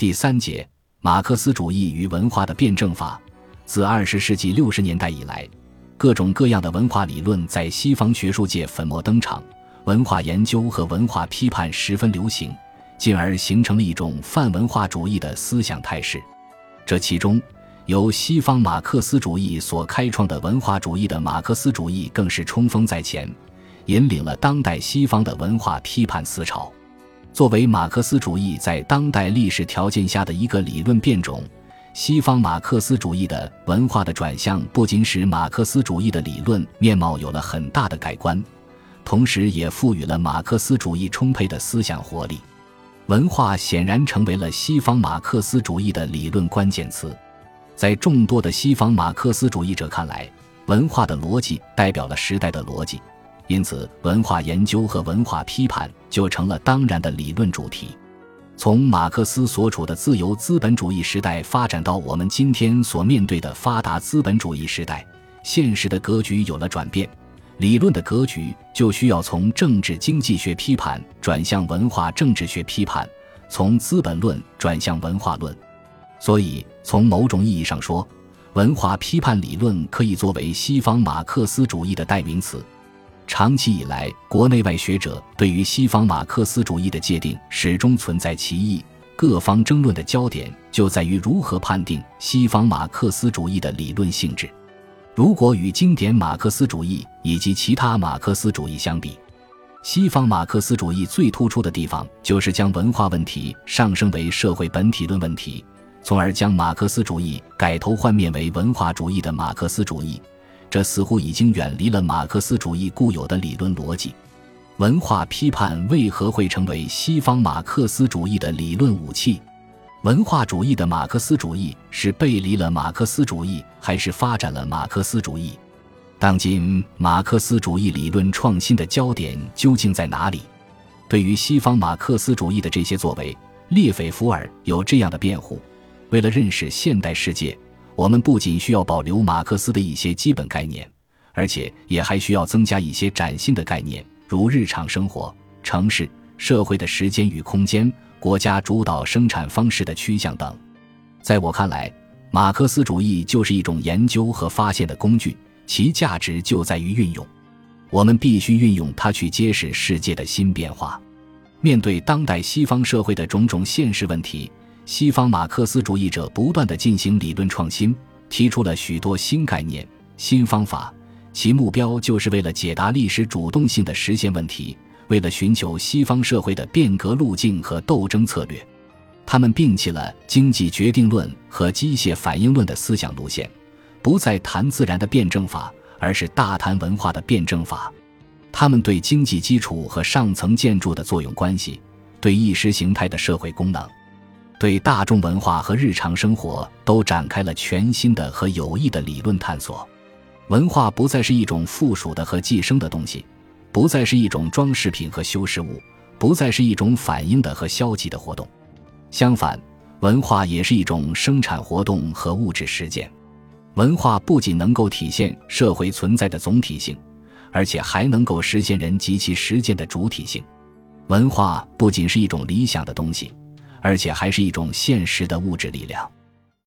第三节，马克思主义与文化的辩证法。自二十世纪六十年代以来，各种各样的文化理论在西方学术界粉墨登场，文化研究和文化批判十分流行，进而形成了一种泛文化主义的思想态势。这其中，由西方马克思主义所开创的文化主义的马克思主义更是冲锋在前。引领了当代西方的文化批判思潮。作为马克思主义在当代历史条件下的一个理论变种，西方马克思主义的文化的转向不仅使马克思主义的理论面貌有了很大的改观，同时也赋予了马克思主义充沛的思想活力。文化显然成为了西方马克思主义的理论关键词。在众多的西方马克思主义者看来，文化的逻辑代表了时代的逻辑。因此，文化研究和文化批判就成了当然的理论主题。从马克思所处的自由资本主义时代发展到我们今天所面对的发达资本主义时代，现实的格局有了转变，理论的格局就需要从政治经济学批判转向文化政治学批判，从资本论转向文化论。所以，从某种意义上说，文化批判理论可以作为西方马克思主义的代名词。长期以来，国内外学者对于西方马克思主义的界定始终存在歧义，各方争论的焦点就在于如何判定西方马克思主义的理论性质。如果与经典马克思主义以及其他马克思主义相比，西方马克思主义最突出的地方就是将文化问题上升为社会本体论问题，从而将马克思主义改头换面为文化主义的马克思主义。这似乎已经远离了马克思主义固有的理论逻辑。文化批判为何会成为西方马克思主义的理论武器？文化主义的马克思主义是背离了马克思主义，还是发展了马克思主义？当今马克思主义理论创新的焦点究竟在哪里？对于西方马克思主义的这些作为，列斐福尔有这样的辩护：为了认识现代世界。我们不仅需要保留马克思的一些基本概念，而且也还需要增加一些崭新的概念，如日常生活、城市、社会的时间与空间、国家主导生产方式的趋向等。在我看来，马克思主义就是一种研究和发现的工具，其价值就在于运用。我们必须运用它去揭示世界的新变化。面对当代西方社会的种种现实问题。西方马克思主义者不断地进行理论创新，提出了许多新概念、新方法，其目标就是为了解答历史主动性的实现问题，为了寻求西方社会的变革路径和斗争策略。他们摒弃了经济决定论和机械反应论的思想路线，不再谈自然的辩证法，而是大谈文化的辩证法。他们对经济基础和上层建筑的作用关系，对意识形态的社会功能。对大众文化和日常生活都展开了全新的和有益的理论探索。文化不再是一种附属的和寄生的东西，不再是一种装饰品和修饰物，不再是一种反应的和消极的活动。相反，文化也是一种生产活动和物质实践。文化不仅能够体现社会存在的总体性，而且还能够实现人及其实践的主体性。文化不仅是一种理想的东西。而且还是一种现实的物质力量。